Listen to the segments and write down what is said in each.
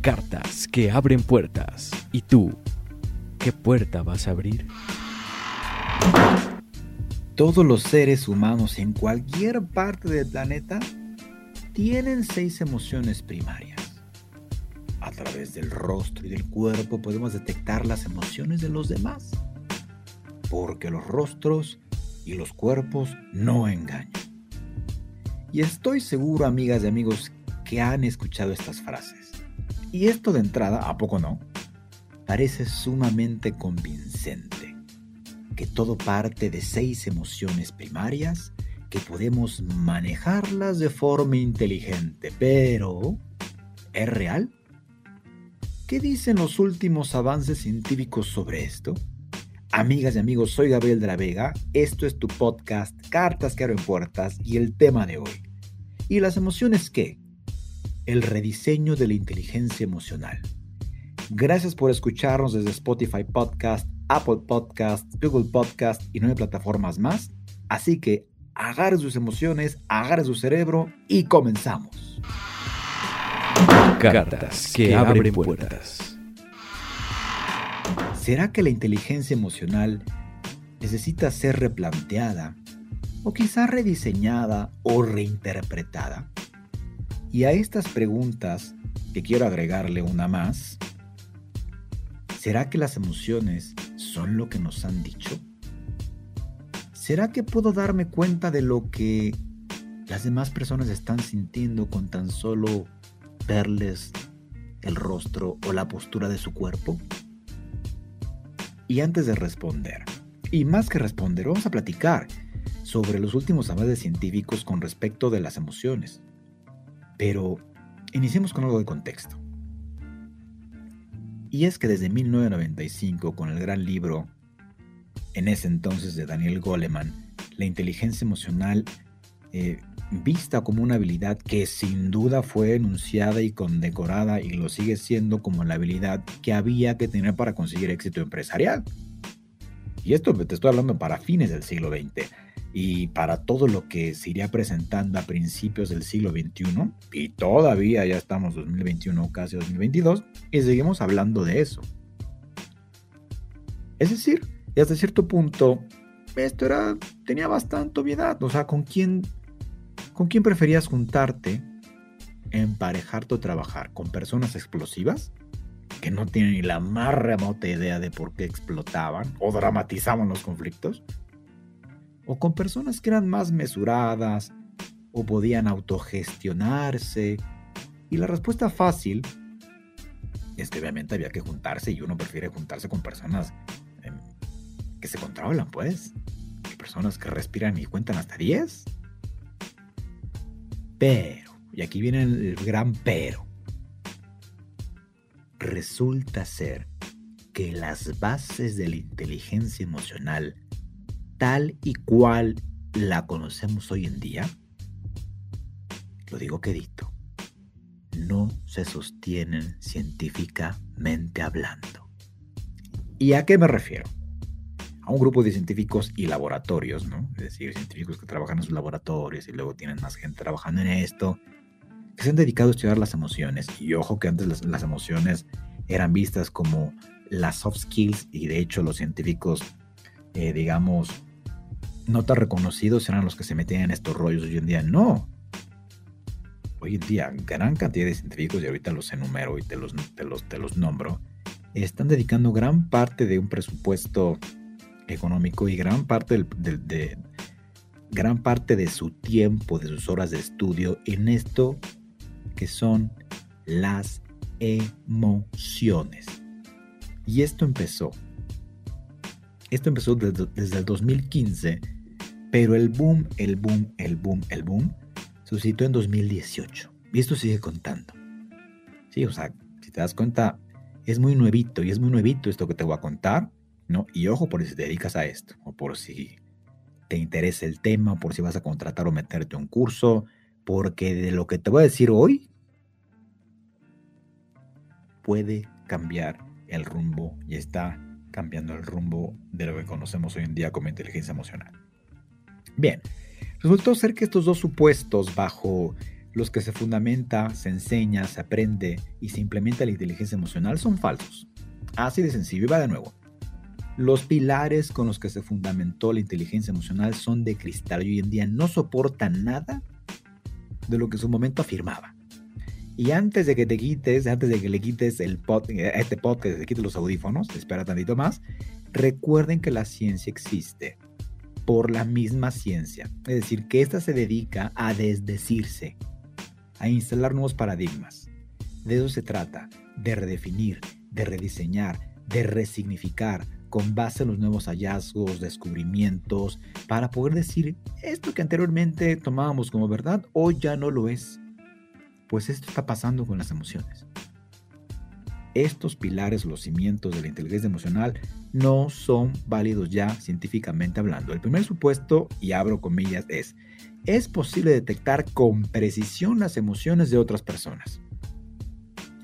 Cartas que abren puertas. ¿Y tú? ¿Qué puerta vas a abrir? Todos los seres humanos en cualquier parte del planeta tienen seis emociones primarias. A través del rostro y del cuerpo podemos detectar las emociones de los demás. Porque los rostros y los cuerpos no engañan. Y estoy seguro, amigas y amigos, que han escuchado estas frases. Y esto de entrada, ¿a poco no? Parece sumamente convincente. Que todo parte de seis emociones primarias que podemos manejarlas de forma inteligente. Pero, ¿es real? ¿Qué dicen los últimos avances científicos sobre esto? Amigas y amigos, soy Gabriel de la Vega, esto es tu podcast Cartas que abren puertas y el tema de hoy. ¿Y las emociones qué? El rediseño de la inteligencia emocional. Gracias por escucharnos desde Spotify Podcast, Apple Podcast, Google Podcast y nueve plataformas más. Así que agarre sus emociones, agarre su cerebro y comenzamos. Cartas que abren puertas. ¿Será que la inteligencia emocional necesita ser replanteada o quizá rediseñada o reinterpretada? Y a estas preguntas, que quiero agregarle una más, ¿será que las emociones son lo que nos han dicho? ¿Será que puedo darme cuenta de lo que las demás personas están sintiendo con tan solo verles el rostro o la postura de su cuerpo? Y antes de responder, y más que responder, vamos a platicar sobre los últimos avances científicos con respecto de las emociones. Pero iniciemos con algo de contexto. Y es que desde 1995, con el gran libro, en ese entonces de Daniel Goleman, la inteligencia emocional eh, vista como una habilidad que sin duda fue enunciada y condecorada y lo sigue siendo como la habilidad que había que tener para conseguir éxito empresarial. Y esto te estoy hablando para fines del siglo XX y para todo lo que se iría presentando a principios del siglo XXI, y todavía ya estamos 2021, casi 2022, y seguimos hablando de eso. Es decir, y hasta cierto punto, esto era, tenía bastante obviedad. O sea, ¿con quién, ¿con quién preferías juntarte, emparejarte o trabajar? ¿Con personas explosivas? que no tienen ni la más remota idea de por qué explotaban o dramatizaban los conflictos, o con personas que eran más mesuradas o podían autogestionarse. Y la respuesta fácil es que obviamente había que juntarse y uno prefiere juntarse con personas em, que se controlan, pues. Personas que respiran y cuentan hasta 10. Pero, y aquí viene el gran pero, resulta ser que las bases de la inteligencia emocional tal y cual la conocemos hoy en día, lo digo quedito, no se sostienen científicamente hablando. ¿Y a qué me refiero? A un grupo de científicos y laboratorios, ¿no? Es decir, científicos que trabajan en sus laboratorios y luego tienen más gente trabajando en esto, que se han dedicado a estudiar las emociones. Y ojo que antes las, emociones eran vistas como las soft skills y de hecho los científicos, eh, digamos, no tan reconocidos eran los que se metían en estos rollos. Hoy en día no. Hoy en día, gran cantidad de científicos, y ahorita los enumero y te los, los, te los nombro, están dedicando gran parte de un presupuesto económico y gran parte de, gran parte de su tiempo, de sus horas de estudio en esto que son las emociones. Y esto empezó. Esto empezó desde, desde el 2015 pero el boom, el boom, el boom, el boom suscitó en 2018. Y esto sigue contando. Sí, o sea, si te das cuenta, Es muy nuevito y es muy nuevito esto que te voy a contar, ¿no? Y ojo por si te dedicas a esto, o por si te interesa el tema, por si vas a contratar o meterte a un curso, porque de lo que te voy a decir hoy puede cambiar el rumbo y está cambiando el rumbo de lo que conocemos hoy en día como inteligencia emocional. Bien, resultó ser que estos dos supuestos bajo los que se fundamenta, se enseña, se aprende y se implementa la inteligencia emocional son falsos. Así de sencillo, y va de nuevo. Los pilares con los que se fundamentó la inteligencia emocional son de cristal y hoy en día no soportan nada de lo que en su momento afirmaba. Y antes de que te quites, antes de que le quites el pod, este podcast, te quites los audífonos, espera tantito más, recuerden que la ciencia existe por la misma ciencia. Es decir, que ésta se dedica a desdecirse, a instalar nuevos paradigmas. De eso se trata, de redefinir, de rediseñar, de resignificar con base en los nuevos hallazgos, descubrimientos, para poder decir esto que anteriormente tomábamos como verdad, hoy ya no lo es. Pues esto está pasando con las emociones. Estos pilares, los cimientos de la inteligencia emocional, no son válidos ya científicamente hablando. El primer supuesto, y abro comillas, es es posible detectar con precisión las emociones de otras personas.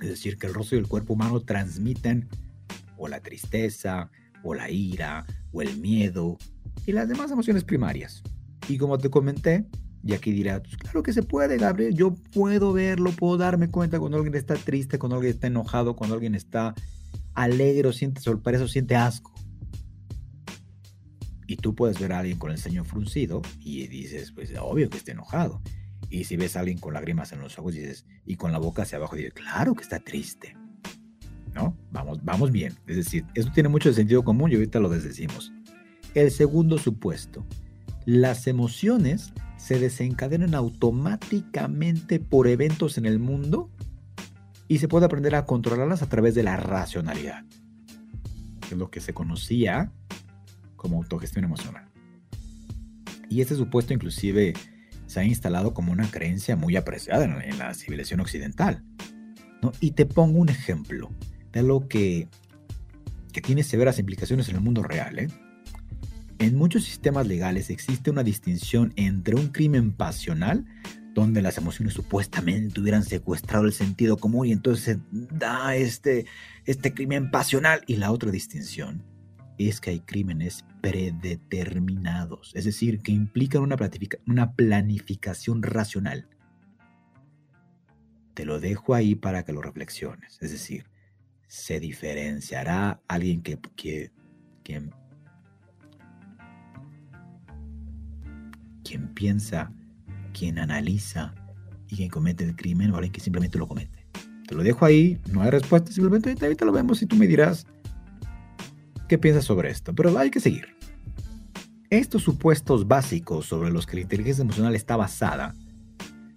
Es decir, que el rostro y el cuerpo humano transmiten o la tristeza, o la ira, o el miedo, y las demás emociones primarias. Y como te comenté, y aquí dirás, pues claro que se puede, Gabriel, yo puedo verlo, puedo darme cuenta cuando alguien está triste, cuando alguien está enojado, cuando alguien está alegre o siente sorpresa o siente asco. Y tú puedes ver a alguien con el ceño fruncido y dices, pues obvio que está enojado. Y si ves a alguien con lágrimas en los ojos dices, y con la boca hacia abajo, dices, claro que está triste. ¿No? Vamos, vamos bien. Es decir, esto tiene mucho sentido común y ahorita lo desdecimos. El segundo supuesto, las emociones se desencadenan automáticamente por eventos en el mundo y se puede aprender a controlarlas a través de la racionalidad, que es lo que se conocía como autogestión emocional. Y este supuesto inclusive se ha instalado como una creencia muy apreciada en, la civilización occidental. ¿no? Y te pongo un ejemplo de lo que, que tiene severas implicaciones en el mundo real. ¿eh? En muchos sistemas legales existe una distinción entre un crimen pasional, donde las emociones supuestamente hubieran secuestrado el sentido común y entonces da este, este crimen pasional, y la otra distinción es que hay crímenes predeterminados, es decir, que implican una, una planificación racional. Te lo dejo ahí para que lo reflexiones, es decir, se diferenciará alguien que, que, quien, quien piensa, quien analiza y quien comete el crimen o alguien que simplemente lo comete. Te lo dejo ahí, no hay respuesta, simplemente ahorita lo vemos y tú me dirás qué piensas sobre esto, pero hay que seguir. Estos supuestos básicos sobre los que la inteligencia emocional está basada,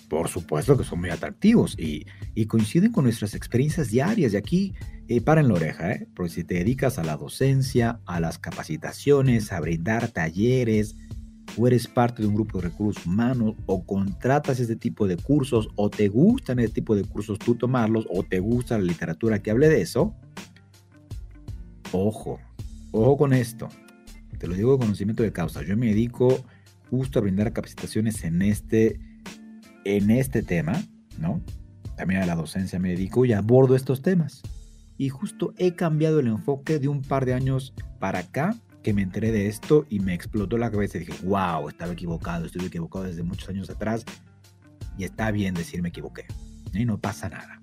por supuesto que son muy atractivos y, coinciden con nuestras experiencias diarias. Y aquí, eh, para en la oreja, ¿eh? porque si te dedicas a la docencia, a las capacitaciones, a brindar talleres, o eres parte de un grupo de recursos humanos, o contratas este tipo de cursos, o te gustan este tipo de cursos tú tomarlos, o te gusta la literatura que hable de eso, ojo, Ojo con esto, te lo digo de conocimiento de causa. Yo me dedico justo a brindar capacitaciones en este, en este tema, ¿no? También a la docencia me dedico y abordo estos temas. Y justo he cambiado el enfoque de un par de años para acá que me enteré de esto y me explotó la cabeza dije, wow, estaba equivocado, estuve equivocado desde muchos años atrás y está bien decir me equivoqué. Y no pasa nada.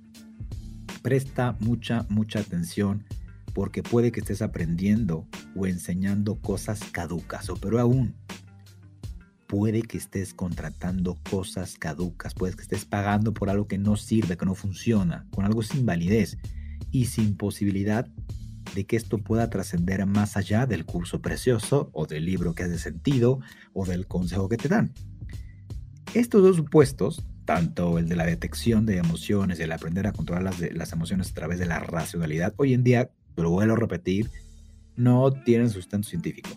Presta mucha, mucha atención porque puede que estés aprendiendo o enseñando cosas caducas, o pero aún puede que estés contratando cosas caducas, puede que estés pagando por algo que no sirve, que no funciona, con algo sin validez y sin posibilidad de que esto pueda trascender más allá del curso precioso o del libro que has de sentido o del consejo que te dan. Estos dos supuestos, tanto el de la detección de emociones y el aprender a controlar las, las emociones a través de la racionalidad, hoy en día pero vuelvo a repetir, no tienen sustento científico.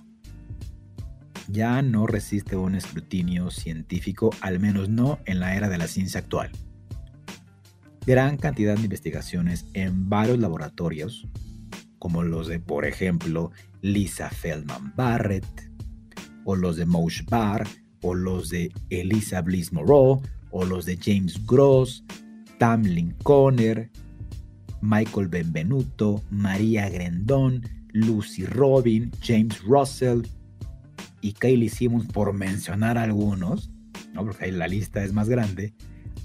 Ya no resiste un escrutinio científico, al menos no en la era de la ciencia actual. gran cantidad de investigaciones en varios laboratorios, como los de, por ejemplo, Lisa Feldman Barrett, o los de Moshe Barr, o los de Elisa Bliss Moreau, o los de James Gross, Tamlin Conner, Michael Benvenuto, María Grendon, Lucy Robin, James Russell y Kaylee Simmons, por mencionar algunos, ¿no? porque ahí la lista es más grande,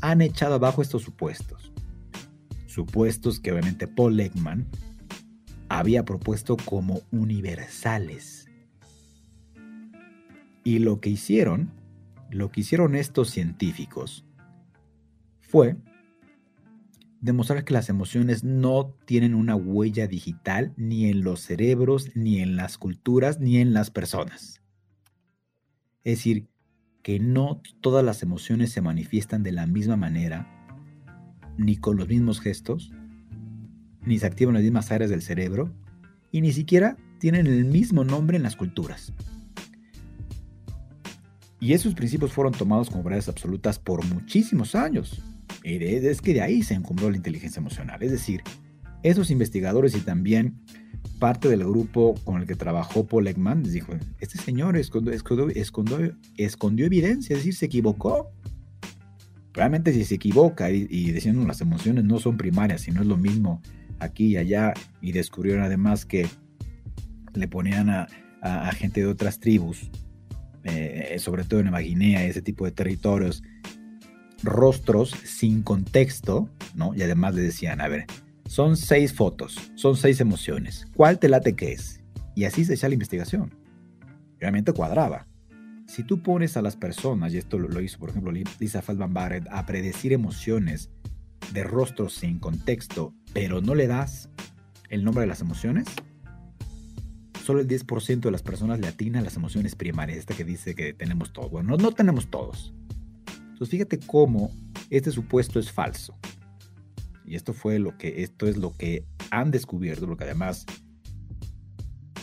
han echado abajo estos supuestos. Supuestos que obviamente Paul Ekman había propuesto como universales. Y lo que hicieron, lo que hicieron estos científicos, fue demostrar que las emociones no tienen una huella digital ni en los cerebros, ni en las culturas, ni en las personas. Es decir, que no todas las emociones se manifiestan de la misma manera, ni con los mismos gestos, ni se activan las mismas áreas del cerebro, y ni siquiera tienen el mismo nombre en las culturas. Y esos principios fueron tomados como verdades absolutas por muchísimos años, es que de ahí se encumbró la inteligencia emocional. Es decir, esos investigadores y también parte del grupo con el que trabajó Paul Ekman dijo, este señor escondió, escondió, evidencia, es decir, se equivocó. Realmente si se equivoca y, y diciendo las emociones no son primarias, sino es lo mismo aquí y allá, y descubrieron además que le ponían a, gente de otras tribus, eh, sobre todo en Nueva Guinea, ese tipo de territorios, rostros sin contexto, ¿no? Y además le decían, a ver, son seis fotos, son seis emociones, ¿cuál te late que es? Y así se echa la investigación. Realmente cuadraba. Si tú pones a las personas, y esto lo, hizo por ejemplo Lisa Feldman Barrett, a predecir emociones de rostros sin contexto, pero no le das el nombre de las emociones, solo el 10% de las personas le atinan las emociones primarias, esta que dice que tenemos todos. Bueno, no tenemos todos, entonces fíjate cómo este supuesto es falso. Y esto fue lo que, esto es lo que han descubierto, lo que además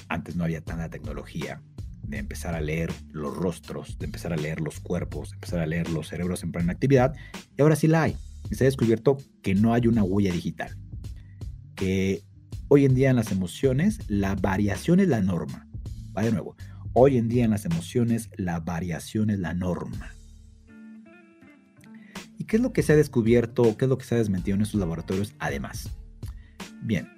antes no había tanta tecnología de empezar a leer los rostros, de empezar a leer los cuerpos, de empezar a leer los cerebros en plena actividad. Y ahora sí la hay. Se ha descubierto que no hay una huella digital. Que hoy en día en las emociones la variación es la norma. Va de nuevo. Hoy en día en las emociones la variación es la norma. ¿Y qué es lo que se ha descubierto qué es lo que se ha desmentido en estos laboratorios además? Bien,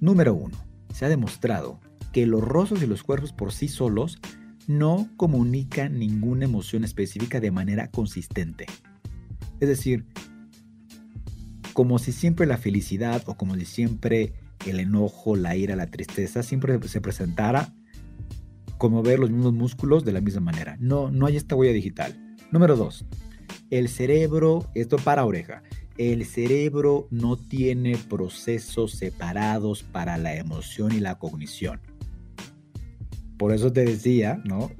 número uno, se ha demostrado que los rostros y los cuerpos por sí solos no comunican ninguna emoción específica de manera consistente. Es decir, como si siempre la felicidad o como si siempre el enojo, la ira, la tristeza siempre se presentara como ver los mismos músculos de la misma manera. No, no hay esta huella digital. Número dos, el cerebro, esto para oreja, el cerebro no tiene procesos separados para la emoción y la cognición. Por eso te decía, ¿no?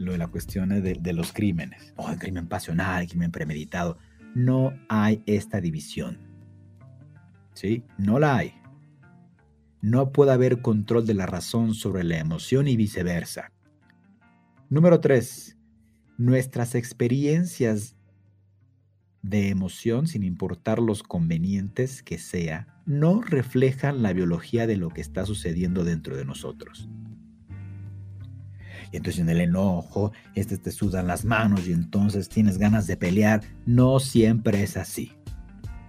Lo de la cuestión de, los crímenes. Oh, el crimen pasional, el crimen premeditado. No hay esta división. ¿Sí? No la hay. No puede haber control de la razón sobre la emoción y viceversa. Número 3. Nuestras experiencias de emoción, sin importar los convenientes que sea, no reflejan la biología de lo que está sucediendo dentro de nosotros. Y entonces en el enojo, este te sudan las manos y entonces tienes ganas de pelear. No siempre es así.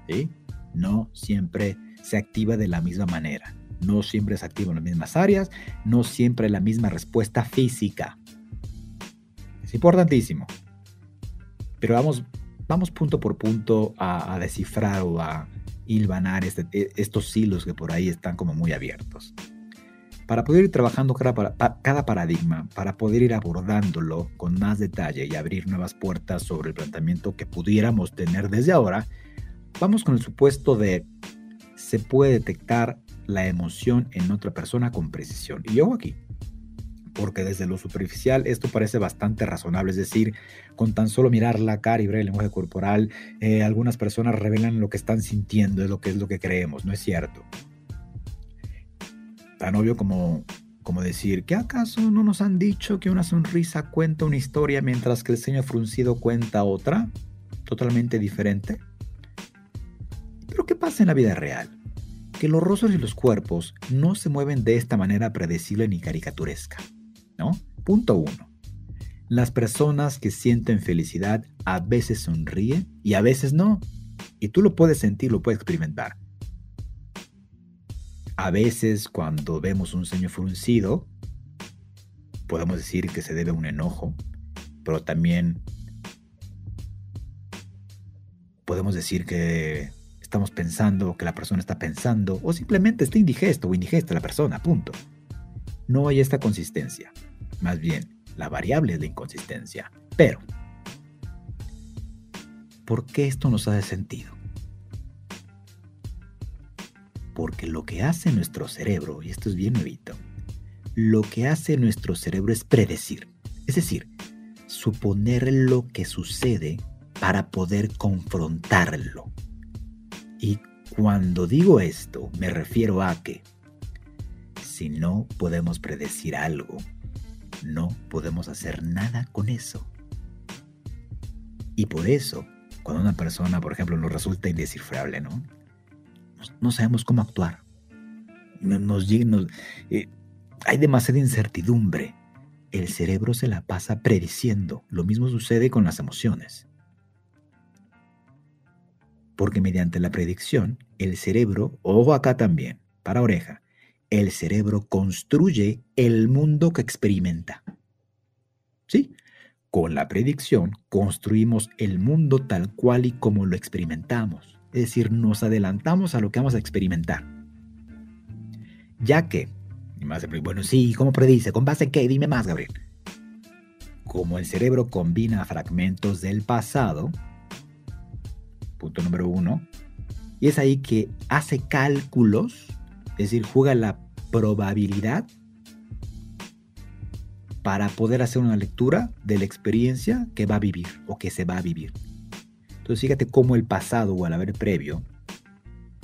¿sí? No siempre se activa de la misma manera. No siempre se activa en las mismas áreas. No siempre la misma respuesta física. Es importantísimo. Pero vamos vamos punto por punto a, descifrar o a hilvanar este, e, estos hilos que por ahí están como muy abiertos. Para poder ir trabajando cada, paradigma, para poder ir abordándolo con más detalle y abrir nuevas puertas sobre el planteamiento que pudiéramos tener desde ahora, vamos con el supuesto de se puede detectar la emoción en otra persona con precisión. Y yo aquí, porque desde lo superficial esto parece bastante razonable, es decir, con tan solo mirar la cara y ver el lenguaje corporal, eh, algunas personas revelan lo que están sintiendo, es lo que es lo que creemos, no es cierto. Tan obvio como, como decir, ¿qué acaso no nos han dicho que una sonrisa cuenta una historia mientras que el ceño fruncido cuenta otra, totalmente diferente? ¿qué pasa en la vida real? Que los rostros y los cuerpos no se mueven de esta manera predecible ni caricaturesca, ¿no? Punto uno. Las personas que sienten felicidad a veces sonríen y a veces no. Y tú lo puedes sentir, lo puedes experimentar. A veces cuando vemos un ceño fruncido, podemos decir que se debe a un enojo, pero también podemos decir que estamos pensando, que la persona está pensando, o simplemente está indigesto o indigesta la persona, punto. No hay esta consistencia. Más bien, la variable es la inconsistencia. Pero, ¿por qué esto nos hace sentido? Porque lo que hace nuestro cerebro, y esto es bien nuevito, lo que hace nuestro cerebro es predecir. Es decir, suponer lo que sucede para poder confrontarlo. Y cuando digo esto, me refiero a que si no podemos predecir algo, no podemos hacer nada con eso. Y por eso, cuando una persona, por ejemplo, nos resulta indescifrable, ¿no? No sabemos cómo actuar. Nos, eh, hay demasiada incertidumbre. El cerebro se la pasa prediciendo. Lo mismo sucede con las emociones porque mediante la predicción, el cerebro, ojo acá también, para oreja, el cerebro construye el mundo que experimenta. ¿Sí? Con la predicción construimos el mundo tal cual y como lo experimentamos. Es decir, nos adelantamos a lo que vamos a experimentar. Ya que, más bueno, sí, ¿cómo predice? ¿Con base en qué? Dime más, Gabriel. Como el cerebro combina fragmentos del pasado, punto número uno. Y es ahí que hace cálculos, es decir, juega la probabilidad para poder hacer una lectura de la experiencia que va a vivir o que se va a vivir. Entonces fíjate cómo el pasado o al haber previo,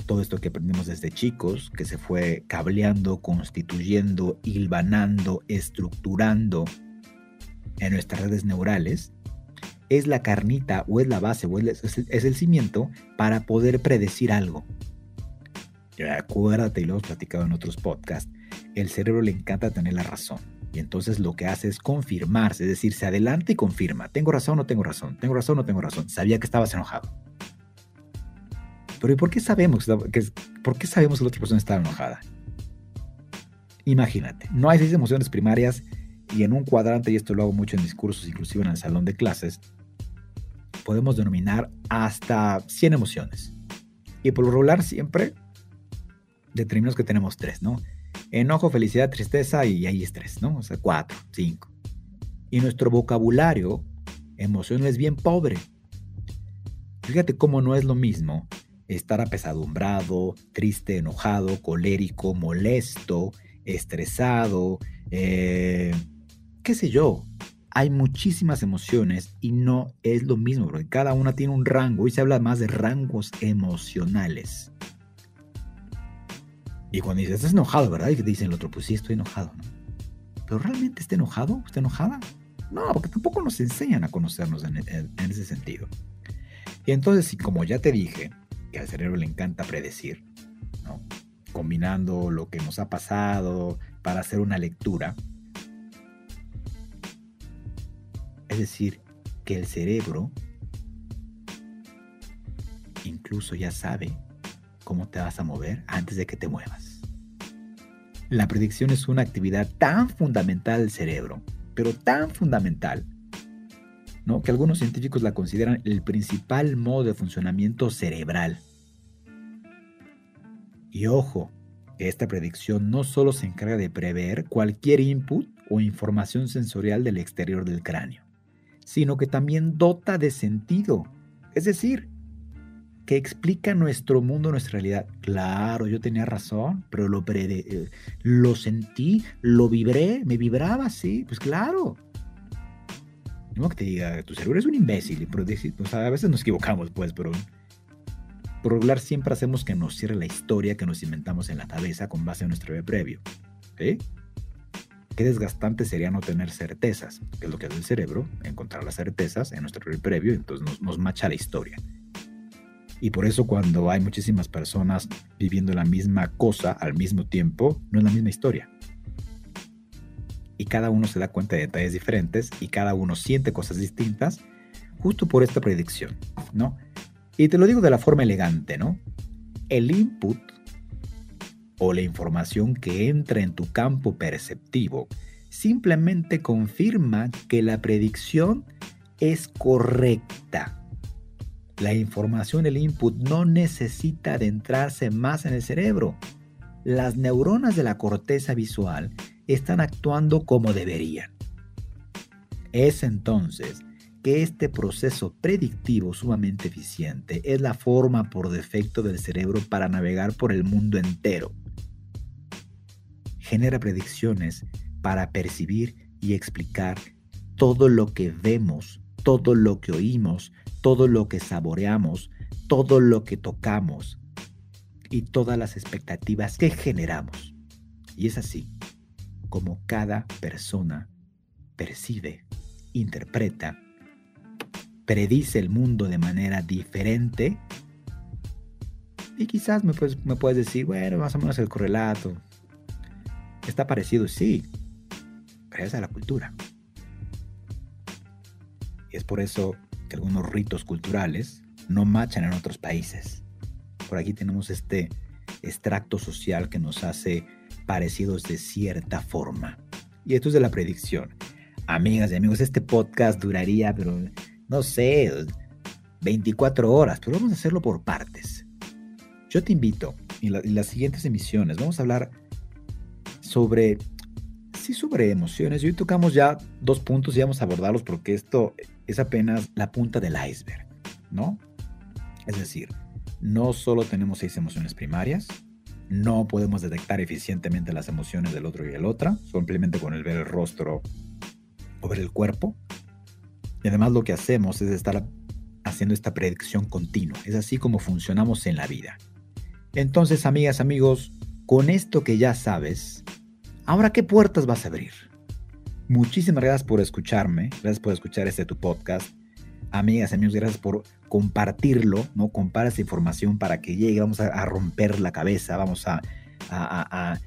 todo esto que aprendimos desde chicos, que se fue cableando, constituyendo, hilvanando, estructurando en nuestras redes neurales, es la carnita o es la base o es, el, cimiento para poder predecir algo. Acuérdate, y lo hemos platicado en otros podcasts, el cerebro le encanta tener la razón. Y entonces lo que hace es confirmarse, es decir, se adelanta y confirma. ¿Tengo razón no tengo razón? ¿Tengo razón no tengo razón? Sabía que estabas enojado. Pero ¿y por qué sabemos que, por qué sabemos que la otra persona estaba enojada? Imagínate, no hay seis emociones primarias y en un cuadrante, y esto lo hago mucho en discursos, inclusive en el salón de clases, podemos denominar hasta 100 emociones. Y por lo regular siempre determinamos que tenemos tres, ¿no? Enojo, felicidad, tristeza y ahí estrés, ¿no? O sea, cuatro, cinco. Y nuestro vocabulario emocional es bien pobre. Fíjate cómo no es lo mismo estar apesadumbrado, triste, enojado, colérico, molesto, estresado, eh, qué sé yo, hay muchísimas emociones y no es lo mismo, porque cada una tiene un rango. Hoy se habla más de rangos emocionales. Y cuando dices, estás enojado, ¿verdad? Y te dicen el otro, pues sí, estoy enojado, Pero realmente está enojado, está enojada. No, porque tampoco nos enseñan a conocernos en, ese sentido. Y entonces, como ya te dije, que al cerebro le encanta predecir, combinando lo que nos ha pasado para hacer una lectura, Es decir, que el cerebro incluso ya sabe cómo te vas a mover antes de que te muevas. La predicción es una actividad tan fundamental del cerebro, pero tan fundamental, ¿no? que algunos científicos la consideran el principal modo de funcionamiento cerebral. Y ojo, esta predicción no solo se encarga de prever cualquier input o información sensorial del exterior del cráneo, sino que también dota de sentido. Es decir, que explica nuestro mundo, nuestra realidad. Claro, yo tenía razón, pero lo, eh, lo sentí, lo vibré, me vibraba, sí, pues claro. No que te diga, tu cerebro es un imbécil, pero a veces nos equivocamos, pues, pero por regular siempre hacemos que nos cierre la historia que nos inventamos en la cabeza con base en nuestro vida previo. ¿sí? qué desgastante sería no tener certezas, que es lo que hace el cerebro, encontrar las certezas en nuestro previo, entonces nos, nos macha la historia. Y por eso cuando hay muchísimas personas viviendo la misma cosa al mismo tiempo, no es la misma historia. Y cada uno se da cuenta de detalles diferentes y cada uno siente cosas distintas justo por esta predicción, ¿no? Y te lo digo de la forma elegante, ¿no? El input o la información que entra en tu campo perceptivo simplemente confirma que la predicción es correcta la información, el input, no necesita adentrarse más en el cerebro. Las neuronas de la corteza visual están actuando como deberían. Es entonces que este proceso predictivo sumamente eficiente es la forma por defecto del cerebro para navegar por el mundo entero. Genera predicciones para percibir y explicar todo lo que vemos, todo lo que oímos, todo lo que saboreamos, todo lo que tocamos y todas las expectativas que generamos. Y es así como cada persona percibe, interpreta, predice el mundo de manera diferente. Y quizás me puedes, me puedes decir, bueno, más o menos el correlato. Está parecido, sí, gracias a la cultura. Es por eso que algunos ritos culturales no machan en otros países. Por aquí tenemos este extracto social que nos hace parecidos de cierta forma. Y esto es de la predicción. Amigas y amigos, este podcast duraría, pero no sé, 24 horas, pero vamos a hacerlo por partes. Yo te invito, en, en las siguientes emisiones, vamos a hablar sobre, sí, sobre emociones. Y hoy tocamos ya dos puntos y vamos a abordarlos porque esto es apenas la punta del iceberg, ¿no? Es decir, no solo tenemos seis emociones primarias, no podemos detectar eficientemente las emociones del otro y el otra, simplemente con el ver el rostro o ver el cuerpo. Y además lo que hacemos es estar haciendo esta predicción continua. Es así como funcionamos en la vida. Entonces, amigas, amigos, con esto que ya sabes, ahora qué puertas vas a abrir? Muchísimas gracias por escucharme, gracias por escuchar este tu podcast. Amigas, amigos, gracias por compartirlo, ¿no? Compara esta información para que llegue, vamos a, romper la cabeza, vamos a, a,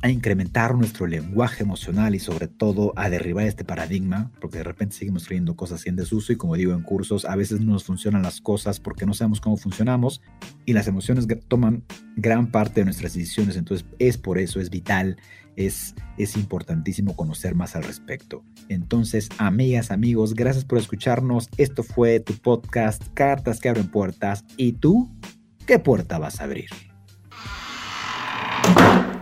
a, incrementar nuestro lenguaje emocional y sobre todo a derribar este paradigma, porque de repente seguimos creyendo cosas en desuso y como digo en cursos, a veces no nos funcionan las cosas porque no sabemos cómo funcionamos y las emociones toman gran parte de nuestras decisiones, entonces es por eso, es vital es, es importantísimo conocer más al respecto. Entonces, amigas, amigos, gracias por escucharnos. Esto fue tu podcast, Cartas que abren puertas. ¿Y tú qué puerta vas a abrir?